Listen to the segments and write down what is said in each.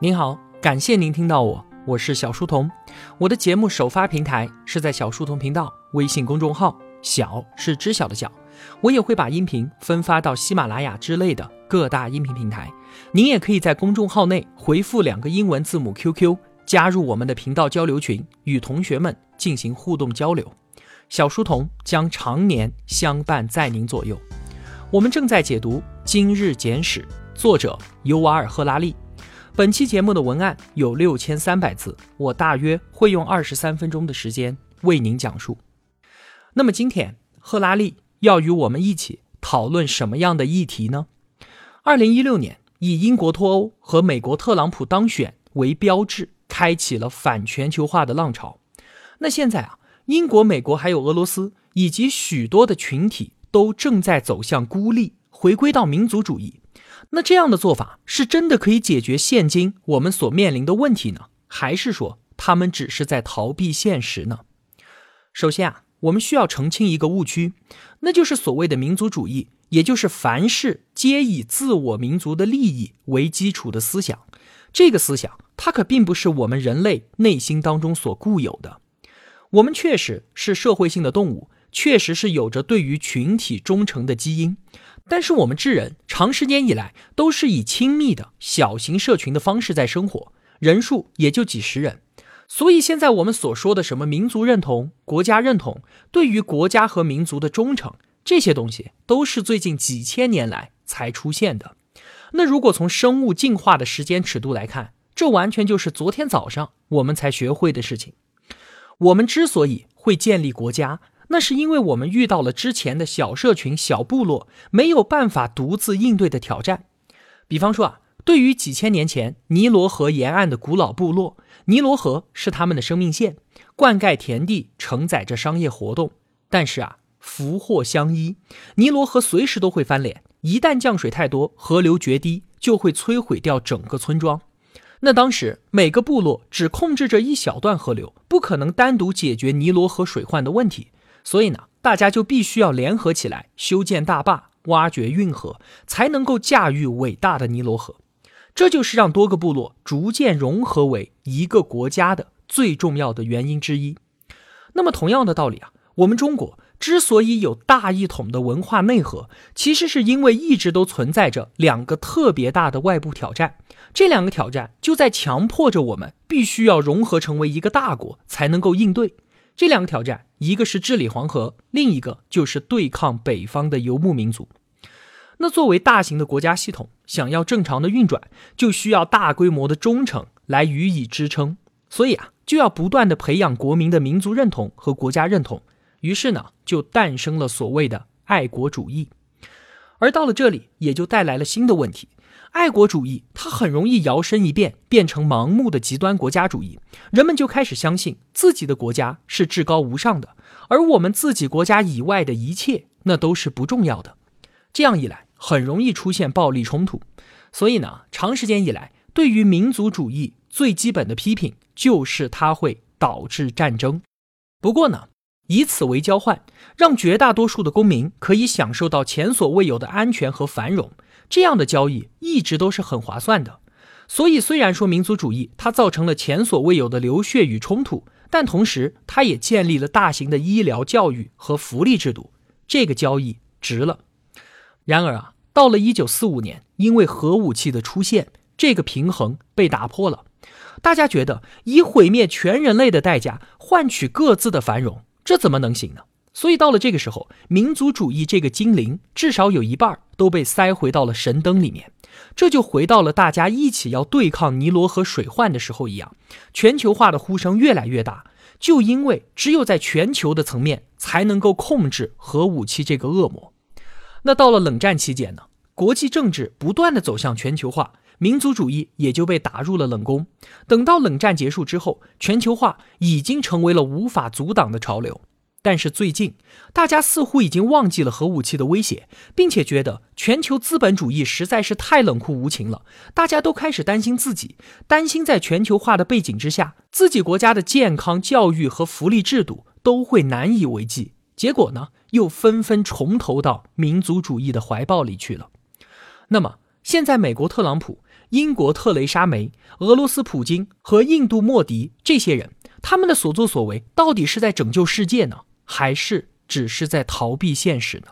您好，感谢您听到我，我是小书童。我的节目首发平台是在小书童频道微信公众号，小是知晓的小。我也会把音频分发到喜马拉雅之类的各大音频平台。您也可以在公众号内回复两个英文字母 QQ，加入我们的频道交流群，与同学们进行互动交流。小书童将常年相伴在您左右。我们正在解读《今日简史》，作者尤瓦尔·赫拉利。本期节目的文案有六千三百字，我大约会用二十三分钟的时间为您讲述。那么今天，赫拉利要与我们一起讨论什么样的议题呢？二零一六年，以英国脱欧和美国特朗普当选为标志，开启了反全球化的浪潮。那现在啊，英国、美国还有俄罗斯以及许多的群体都正在走向孤立，回归到民族主义。那这样的做法是真的可以解决现今我们所面临的问题呢，还是说他们只是在逃避现实呢？首先啊，我们需要澄清一个误区，那就是所谓的民族主义，也就是凡事皆以自我民族的利益为基础的思想。这个思想它可并不是我们人类内心当中所固有的。我们确实是社会性的动物，确实是有着对于群体忠诚的基因。但是我们智人长时间以来都是以亲密的小型社群的方式在生活，人数也就几十人，所以现在我们所说的什么民族认同、国家认同，对于国家和民族的忠诚，这些东西都是最近几千年来才出现的。那如果从生物进化的时间尺度来看，这完全就是昨天早上我们才学会的事情。我们之所以会建立国家，那是因为我们遇到了之前的小社群、小部落没有办法独自应对的挑战。比方说啊，对于几千年前尼罗河沿岸的古老部落，尼罗河是他们的生命线，灌溉田地，承载着商业活动。但是啊，福祸相依，尼罗河随时都会翻脸，一旦降水太多，河流决堤，就会摧毁掉整个村庄。那当时每个部落只控制着一小段河流，不可能单独解决尼罗河水患的问题。所以呢，大家就必须要联合起来修建大坝、挖掘运河，才能够驾驭伟大的尼罗河。这就是让多个部落逐渐融合为一个国家的最重要的原因之一。那么，同样的道理啊，我们中国之所以有大一统的文化内核，其实是因为一直都存在着两个特别大的外部挑战。这两个挑战就在强迫着我们必须要融合成为一个大国，才能够应对。这两个挑战，一个是治理黄河，另一个就是对抗北方的游牧民族。那作为大型的国家系统，想要正常的运转，就需要大规模的忠诚来予以支撑。所以啊，就要不断的培养国民的民族认同和国家认同。于是呢，就诞生了所谓的爱国主义。而到了这里，也就带来了新的问题。爱国主义，它很容易摇身一变，变成盲目的极端国家主义。人们就开始相信自己的国家是至高无上的，而我们自己国家以外的一切，那都是不重要的。这样一来，很容易出现暴力冲突。所以呢，长时间以来，对于民族主义最基本的批评就是它会导致战争。不过呢，以此为交换，让绝大多数的公民可以享受到前所未有的安全和繁荣。这样的交易一直都是很划算的，所以虽然说民族主义它造成了前所未有的流血与冲突，但同时它也建立了大型的医疗、教育和福利制度，这个交易值了。然而啊，到了一九四五年，因为核武器的出现，这个平衡被打破了。大家觉得以毁灭全人类的代价换取各自的繁荣，这怎么能行呢？所以到了这个时候，民族主义这个精灵至少有一半都被塞回到了神灯里面，这就回到了大家一起要对抗尼罗河水患的时候一样。全球化的呼声越来越大，就因为只有在全球的层面才能够控制核武器这个恶魔。那到了冷战期间呢，国际政治不断的走向全球化，民族主义也就被打入了冷宫。等到冷战结束之后，全球化已经成为了无法阻挡的潮流。但是最近，大家似乎已经忘记了核武器的威胁，并且觉得全球资本主义实在是太冷酷无情了。大家都开始担心自己，担心在全球化的背景之下，自己国家的健康、教育和福利制度都会难以为继。结果呢，又纷纷重投到民族主义的怀抱里去了。那么，现在美国特朗普、英国特蕾莎梅、俄罗斯普京和印度莫迪这些人，他们的所作所为到底是在拯救世界呢，还是只是在逃避现实呢？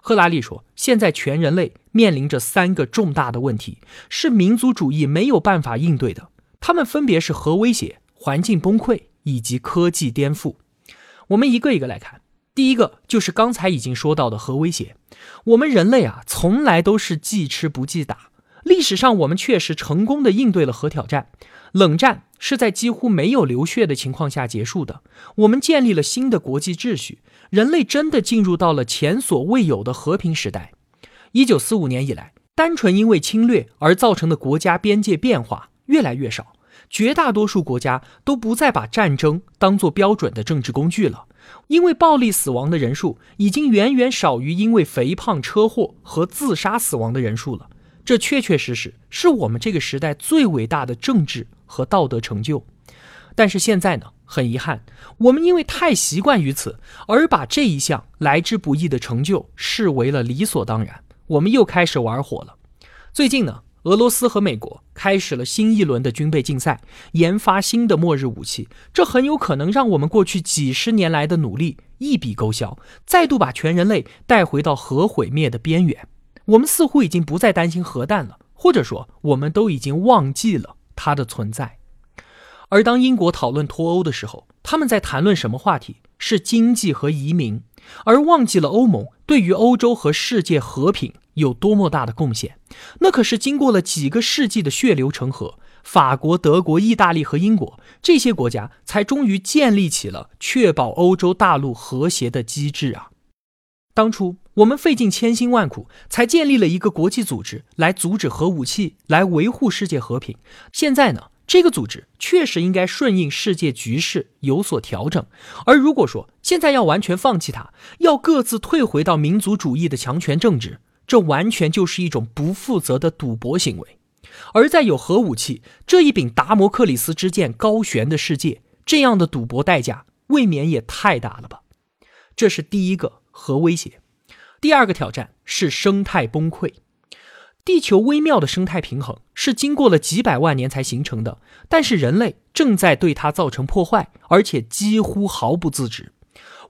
赫拉利说，现在全人类面临着三个重大的问题，是民族主义没有办法应对的。他们分别是核威胁、环境崩溃以及科技颠覆。我们一个一个来看。第一个就是刚才已经说到的核威胁。我们人类啊，从来都是记吃不记打。历史上，我们确实成功的应对了核挑战。冷战是在几乎没有流血的情况下结束的。我们建立了新的国际秩序，人类真的进入到了前所未有的和平时代。一九四五年以来，单纯因为侵略而造成的国家边界变化越来越少。绝大多数国家都不再把战争当作标准的政治工具了，因为暴力死亡的人数已经远远少于因为肥胖、车祸和自杀死亡的人数了。这确确实实是我们这个时代最伟大的政治和道德成就。但是现在呢，很遗憾，我们因为太习惯于此，而把这一项来之不易的成就视为了理所当然。我们又开始玩火了。最近呢？俄罗斯和美国开始了新一轮的军备竞赛，研发新的末日武器，这很有可能让我们过去几十年来的努力一笔勾销，再度把全人类带回到核毁灭的边缘。我们似乎已经不再担心核弹了，或者说，我们都已经忘记了它的存在。而当英国讨论脱欧的时候，他们在谈论什么话题？是经济和移民，而忘记了欧盟对于欧洲和世界和平。有多么大的贡献？那可是经过了几个世纪的血流成河，法国、德国、意大利和英国这些国家才终于建立起了确保欧洲大陆和谐的机制啊！当初我们费尽千辛万苦才建立了一个国际组织来阻止核武器，来维护世界和平。现在呢，这个组织确实应该顺应世界局势有所调整。而如果说现在要完全放弃它，要各自退回到民族主义的强权政治，这完全就是一种不负责的赌博行为，而在有核武器这一柄达摩克里斯之剑高悬的世界，这样的赌博代价未免也太大了吧？这是第一个核威胁。第二个挑战是生态崩溃。地球微妙的生态平衡是经过了几百万年才形成的，但是人类正在对它造成破坏，而且几乎毫不自知。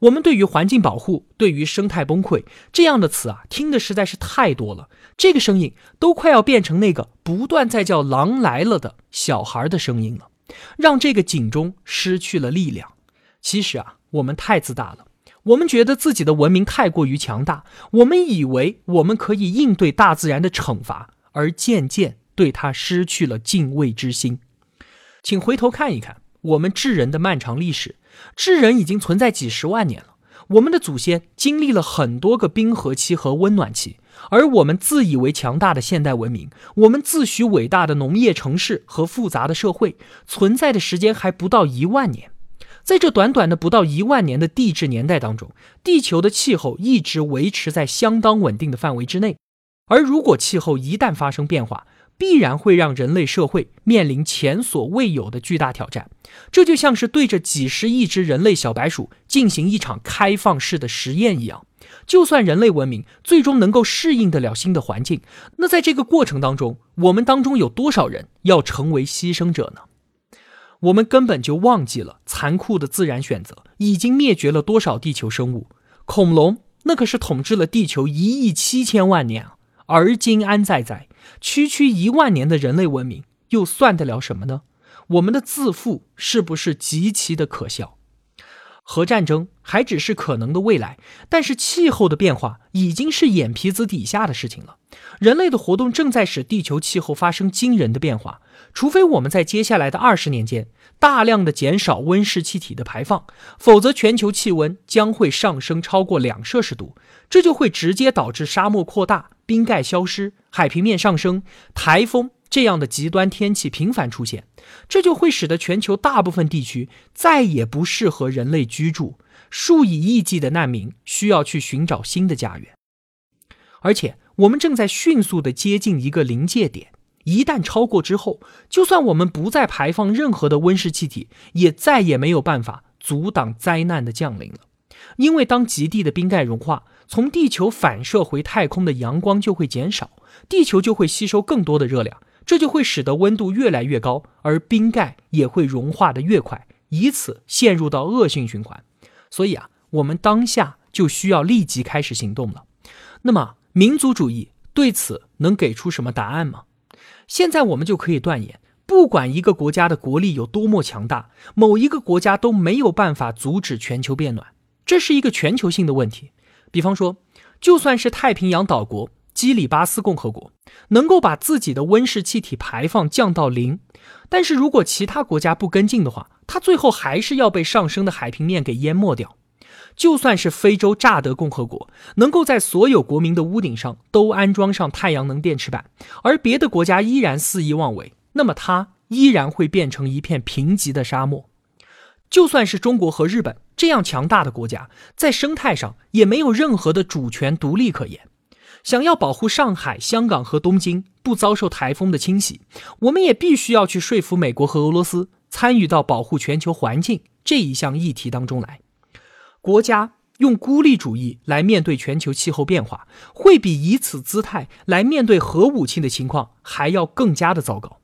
我们对于环境保护、对于生态崩溃这样的词啊，听的实在是太多了。这个声音都快要变成那个不断在叫“狼来了”的小孩的声音了，让这个警钟失去了力量。其实啊，我们太自大了，我们觉得自己的文明太过于强大，我们以为我们可以应对大自然的惩罚，而渐渐对它失去了敬畏之心。请回头看一看我们智人的漫长历史。智人已经存在几十万年了，我们的祖先经历了很多个冰河期和温暖期，而我们自以为强大的现代文明，我们自诩伟大的农业城市和复杂的社会，存在的时间还不到一万年。在这短短的不到一万年的地质年代当中，地球的气候一直维持在相当稳定的范围之内，而如果气候一旦发生变化，必然会让人类社会面临前所未有的巨大挑战，这就像是对着几十亿只人类小白鼠进行一场开放式的实验一样。就算人类文明最终能够适应得了新的环境，那在这个过程当中，我们当中有多少人要成为牺牲者呢？我们根本就忘记了残酷的自然选择已经灭绝了多少地球生物。恐龙那可是统治了地球一亿七千万年，而今安在在？区区一万年的人类文明又算得了什么呢？我们的自负是不是极其的可笑？核战争还只是可能的未来，但是气候的变化已经是眼皮子底下的事情了。人类的活动正在使地球气候发生惊人的变化，除非我们在接下来的二十年间大量的减少温室气体的排放，否则全球气温将会上升超过两摄氏度，这就会直接导致沙漠扩大。冰盖消失，海平面上升，台风这样的极端天气频繁出现，这就会使得全球大部分地区再也不适合人类居住，数以亿计的难民需要去寻找新的家园。而且，我们正在迅速的接近一个临界点，一旦超过之后，就算我们不再排放任何的温室气体，也再也没有办法阻挡灾难的降临了。因为当极地的冰盖融化，从地球反射回太空的阳光就会减少，地球就会吸收更多的热量，这就会使得温度越来越高，而冰盖也会融化的越快，以此陷入到恶性循环。所以啊，我们当下就需要立即开始行动了。那么，民族主义对此能给出什么答案吗？现在我们就可以断言。不管一个国家的国力有多么强大，某一个国家都没有办法阻止全球变暖，这是一个全球性的问题。比方说，就算是太平洋岛国基里巴斯共和国能够把自己的温室气体排放降到零，但是如果其他国家不跟进的话，它最后还是要被上升的海平面给淹没掉。就算是非洲乍得共和国能够在所有国民的屋顶上都安装上太阳能电池板，而别的国家依然肆意妄为。那么它依然会变成一片贫瘠的沙漠。就算是中国和日本这样强大的国家，在生态上也没有任何的主权独立可言。想要保护上海、香港和东京不遭受台风的侵袭，我们也必须要去说服美国和俄罗斯参与到保护全球环境这一项议题当中来。国家用孤立主义来面对全球气候变化，会比以此姿态来面对核武器的情况还要更加的糟糕。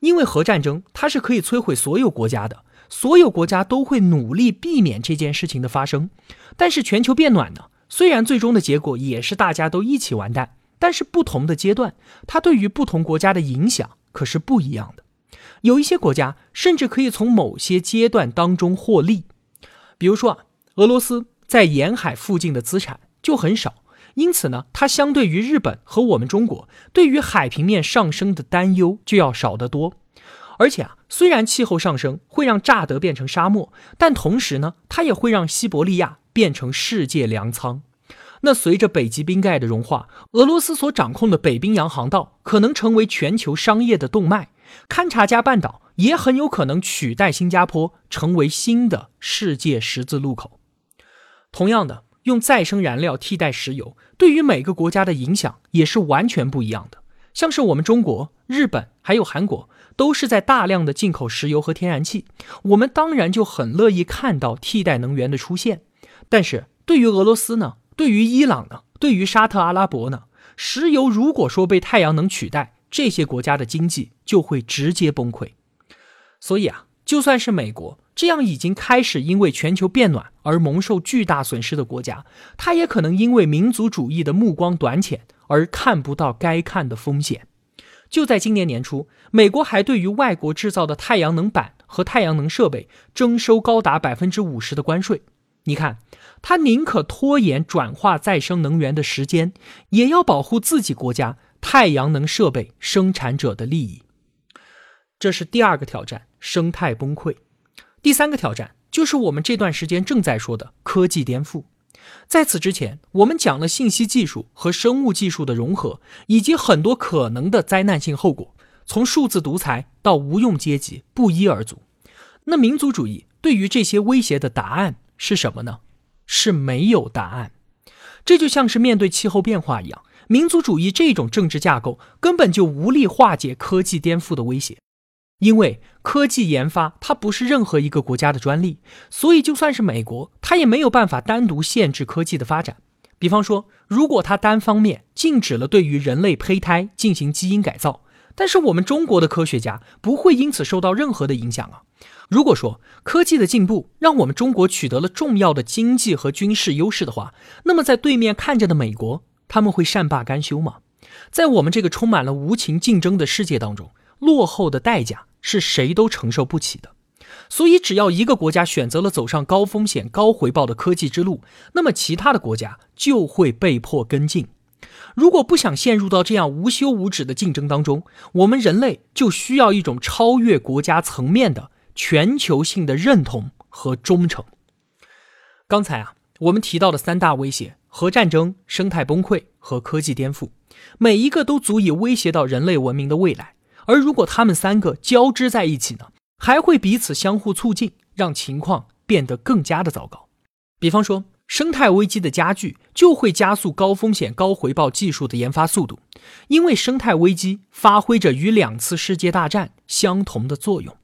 因为核战争它是可以摧毁所有国家的，所有国家都会努力避免这件事情的发生。但是全球变暖呢？虽然最终的结果也是大家都一起完蛋，但是不同的阶段，它对于不同国家的影响可是不一样的。有一些国家甚至可以从某些阶段当中获利，比如说啊，俄罗斯在沿海附近的资产就很少。因此呢，它相对于日本和我们中国，对于海平面上升的担忧就要少得多。而且啊，虽然气候上升会让乍得变成沙漠，但同时呢，它也会让西伯利亚变成世界粮仓。那随着北极冰盖的融化，俄罗斯所掌控的北冰洋航道可能成为全球商业的动脉，勘察加半岛也很有可能取代新加坡，成为新的世界十字路口。同样的。用再生燃料替代石油，对于每个国家的影响也是完全不一样的。像是我们中国、日本还有韩国，都是在大量的进口石油和天然气，我们当然就很乐意看到替代能源的出现。但是对于俄罗斯呢？对于伊朗呢？对于沙特阿拉伯呢？石油如果说被太阳能取代，这些国家的经济就会直接崩溃。所以啊，就算是美国。这样已经开始因为全球变暖而蒙受巨大损失的国家，它也可能因为民族主义的目光短浅而看不到该看的风险。就在今年年初，美国还对于外国制造的太阳能板和太阳能设备征收高达百分之五十的关税。你看，他宁可拖延转化再生能源的时间，也要保护自己国家太阳能设备生产者的利益。这是第二个挑战：生态崩溃。第三个挑战就是我们这段时间正在说的科技颠覆。在此之前，我们讲了信息技术和生物技术的融合，以及很多可能的灾难性后果，从数字独裁到无用阶级不一而足。那民族主义对于这些威胁的答案是什么呢？是没有答案。这就像是面对气候变化一样，民族主义这种政治架构根本就无力化解科技颠覆的威胁。因为科技研发它不是任何一个国家的专利，所以就算是美国，它也没有办法单独限制科技的发展。比方说，如果它单方面禁止了对于人类胚胎进行基因改造，但是我们中国的科学家不会因此受到任何的影响啊。如果说科技的进步让我们中国取得了重要的经济和军事优势的话，那么在对面看着的美国，他们会善罢甘休吗？在我们这个充满了无情竞争的世界当中，落后的代价。是谁都承受不起的，所以只要一个国家选择了走上高风险高回报的科技之路，那么其他的国家就会被迫跟进。如果不想陷入到这样无休无止的竞争当中，我们人类就需要一种超越国家层面的全球性的认同和忠诚。刚才啊，我们提到的三大威胁：核战争、生态崩溃和科技颠覆，每一个都足以威胁到人类文明的未来。而如果他们三个交织在一起呢，还会彼此相互促进，让情况变得更加的糟糕。比方说，生态危机的加剧就会加速高风险高回报技术的研发速度，因为生态危机发挥着与两次世界大战相同的作用。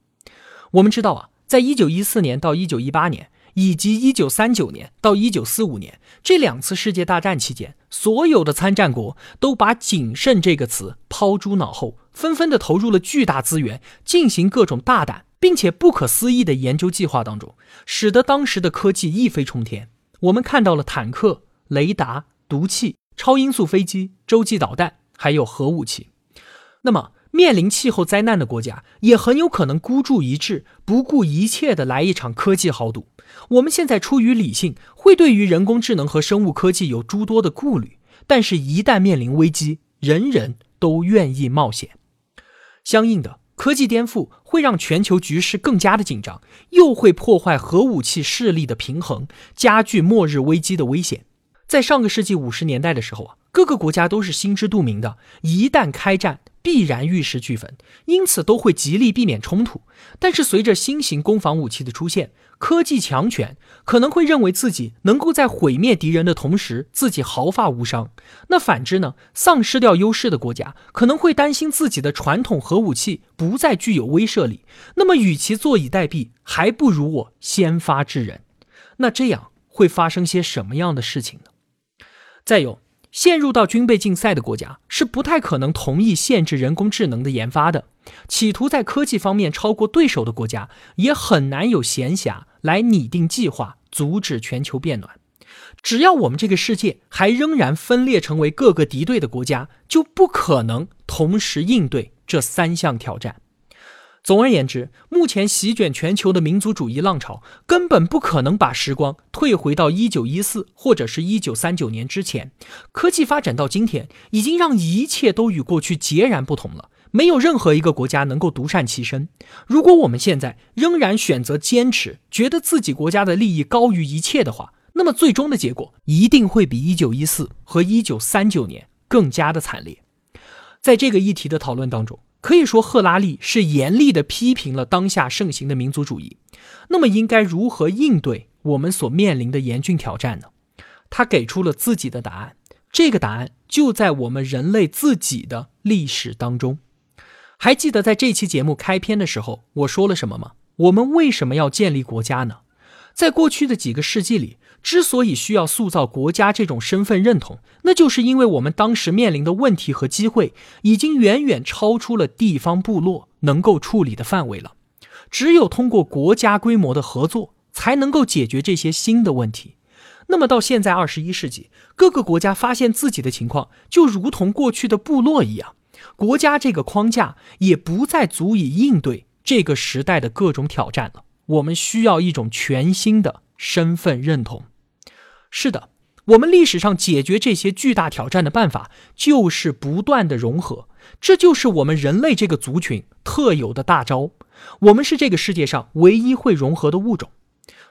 我们知道啊，在一九一四年到一九一八年，以及一九三九年到一九四五年这两次世界大战期间，所有的参战国都把“谨慎”这个词抛诸脑后，纷纷的投入了巨大资源，进行各种大胆并且不可思议的研究计划当中，使得当时的科技一飞冲天。我们看到了坦克、雷达、毒气、超音速飞机、洲际导弹，还有核武器。那么，面临气候灾难的国家也很有可能孤注一掷，不顾一切的来一场科技豪赌。我们现在出于理性，会对于人工智能和生物科技有诸多的顾虑，但是，一旦面临危机，人人都愿意冒险。相应的，科技颠覆会让全球局势更加的紧张，又会破坏核武器势力的平衡，加剧末日危机的危险。在上个世纪五十年代的时候啊，各个国家都是心知肚明的，一旦开战。必然玉石俱焚，因此都会极力避免冲突。但是随着新型攻防武器的出现，科技强权可能会认为自己能够在毁灭敌人的同时，自己毫发无伤。那反之呢？丧失掉优势的国家可能会担心自己的传统核武器不再具有威慑力。那么，与其坐以待毙，还不如我先发制人。那这样会发生些什么样的事情呢？再有。陷入到军备竞赛的国家是不太可能同意限制人工智能的研发的，企图在科技方面超过对手的国家也很难有闲暇来拟定计划阻止全球变暖。只要我们这个世界还仍然分裂成为各个敌对的国家，就不可能同时应对这三项挑战。总而言之，目前席卷全球的民族主义浪潮根本不可能把时光退回到一九一四或者是一九三九年之前。科技发展到今天，已经让一切都与过去截然不同了。没有任何一个国家能够独善其身。如果我们现在仍然选择坚持，觉得自己国家的利益高于一切的话，那么最终的结果一定会比一九一四和一九三九年更加的惨烈。在这个议题的讨论当中。可以说，赫拉利是严厉地批评了当下盛行的民族主义。那么，应该如何应对我们所面临的严峻挑战呢？他给出了自己的答案。这个答案就在我们人类自己的历史当中。还记得在这期节目开篇的时候，我说了什么吗？我们为什么要建立国家呢？在过去的几个世纪里。之所以需要塑造国家这种身份认同，那就是因为我们当时面临的问题和机会已经远远超出了地方部落能够处理的范围了。只有通过国家规模的合作，才能够解决这些新的问题。那么到现在二十一世纪，各个国家发现自己的情况就如同过去的部落一样，国家这个框架也不再足以应对这个时代的各种挑战了。我们需要一种全新的身份认同。是的，我们历史上解决这些巨大挑战的办法就是不断的融合，这就是我们人类这个族群特有的大招。我们是这个世界上唯一会融合的物种。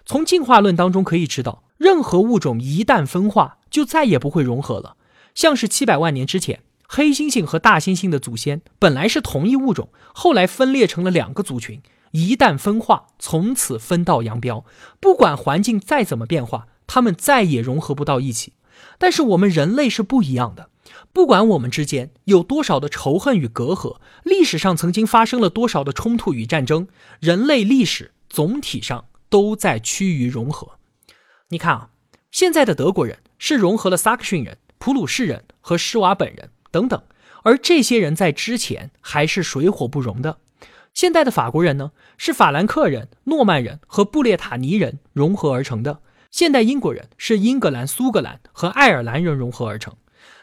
从进化论当中可以知道，任何物种一旦分化，就再也不会融合了。像是七百万年之前，黑猩猩和大猩猩的祖先本来是同一物种，后来分裂成了两个族群，一旦分化，从此分道扬镳。不管环境再怎么变化。他们再也融合不到一起，但是我们人类是不一样的。不管我们之间有多少的仇恨与隔阂，历史上曾经发生了多少的冲突与战争，人类历史总体上都在趋于融合。你看啊，现在的德国人是融合了萨克逊人、普鲁士人和施瓦本人等等，而这些人在之前还是水火不容的。现在的法国人呢，是法兰克人、诺曼人和布列塔尼人融合而成的。现代英国人是英格兰、苏格兰和爱尔兰人融合而成，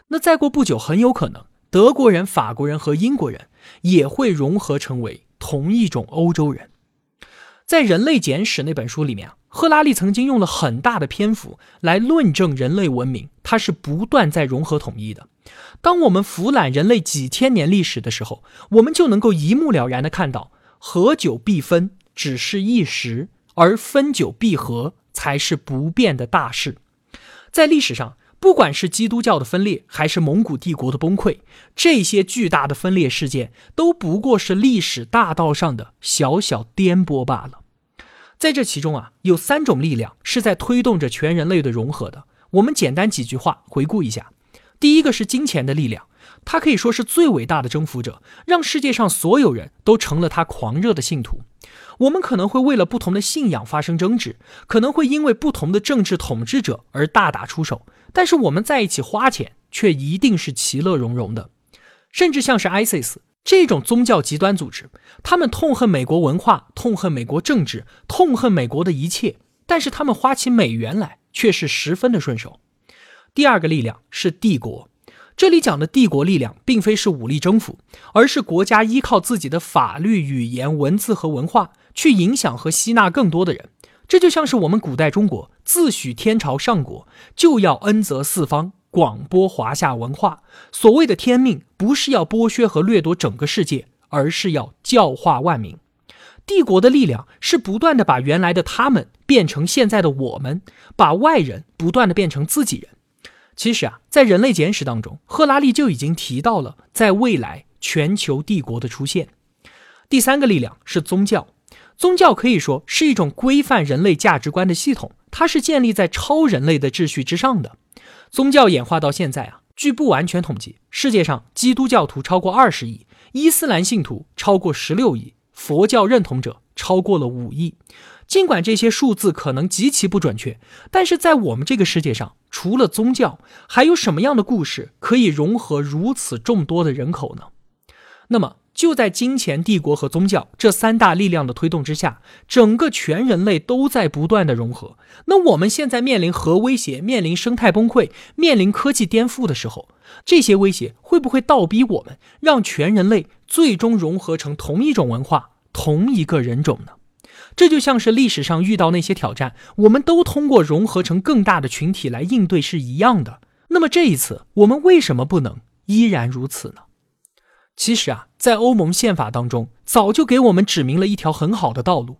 那再过不久，很有可能德国人、法国人和英国人也会融合成为同一种欧洲人。在《人类简史》那本书里面啊，赫拉利曾经用了很大的篇幅来论证人类文明，它是不断在融合统一的。当我们俯览人类几千年历史的时候，我们就能够一目了然的看到，合久必分只是一时，而分久必合。才是不变的大事。在历史上，不管是基督教的分裂，还是蒙古帝国的崩溃，这些巨大的分裂事件都不过是历史大道上的小小颠簸罢了。在这其中啊，有三种力量是在推动着全人类的融合的。我们简单几句话回顾一下：第一个是金钱的力量，他可以说是最伟大的征服者，让世界上所有人都成了他狂热的信徒。我们可能会为了不同的信仰发生争执，可能会因为不同的政治统治者而大打出手，但是我们在一起花钱，却一定是其乐融融的。甚至像是 ISIS 这种宗教极端组织，他们痛恨美国文化，痛恨美国政治，痛恨美国的一切，但是他们花起美元来却是十分的顺手。第二个力量是帝国。这里讲的帝国力量，并非是武力征服，而是国家依靠自己的法律、语言、文字和文化去影响和吸纳更多的人。这就像是我们古代中国自诩天朝上国，就要恩泽四方，广播华夏文化。所谓的天命，不是要剥削和掠夺整个世界，而是要教化万民。帝国的力量是不断的把原来的他们变成现在的我们，把外人不断的变成自己人。其实啊，在《人类简史》当中，赫拉利就已经提到了在未来全球帝国的出现。第三个力量是宗教，宗教可以说是一种规范人类价值观的系统，它是建立在超人类的秩序之上的。宗教演化到现在啊，据不完全统计，世界上基督教徒超过二十亿，伊斯兰信徒超过十六亿，佛教认同者超过了五亿。尽管这些数字可能极其不准确，但是在我们这个世界上，除了宗教，还有什么样的故事可以融合如此众多的人口呢？那么，就在金钱帝国和宗教这三大力量的推动之下，整个全人类都在不断的融合。那我们现在面临核威胁、面临生态崩溃、面临科技颠覆的时候，这些威胁会不会倒逼我们，让全人类最终融合成同一种文化、同一个人种呢？这就像是历史上遇到那些挑战，我们都通过融合成更大的群体来应对是一样的。那么这一次，我们为什么不能依然如此呢？其实啊，在欧盟宪法当中，早就给我们指明了一条很好的道路。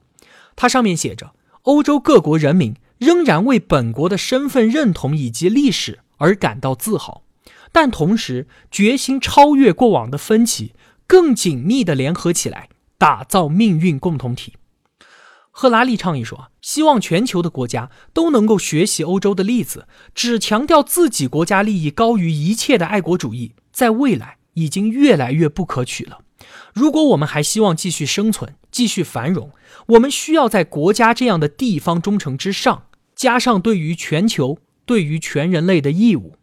它上面写着：欧洲各国人民仍然为本国的身份认同以及历史而感到自豪，但同时决心超越过往的分歧，更紧密地联合起来，打造命运共同体。赫拉利倡议说：“，希望全球的国家都能够学习欧洲的例子，只强调自己国家利益高于一切的爱国主义，在未来已经越来越不可取了。如果我们还希望继续生存、继续繁荣，我们需要在国家这样的地方忠诚之上，加上对于全球、对于全人类的义务。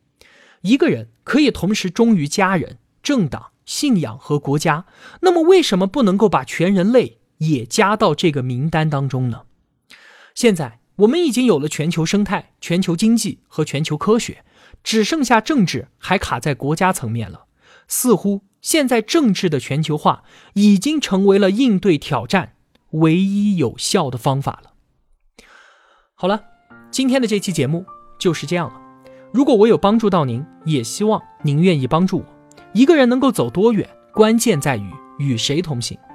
一个人可以同时忠于家人、政党、信仰和国家，那么为什么不能够把全人类？”也加到这个名单当中呢。现在我们已经有了全球生态、全球经济和全球科学，只剩下政治还卡在国家层面了。似乎现在政治的全球化已经成为了应对挑战唯一有效的方法了。好了，今天的这期节目就是这样了。如果我有帮助到您，也希望您愿意帮助我。一个人能够走多远，关键在于与谁同行。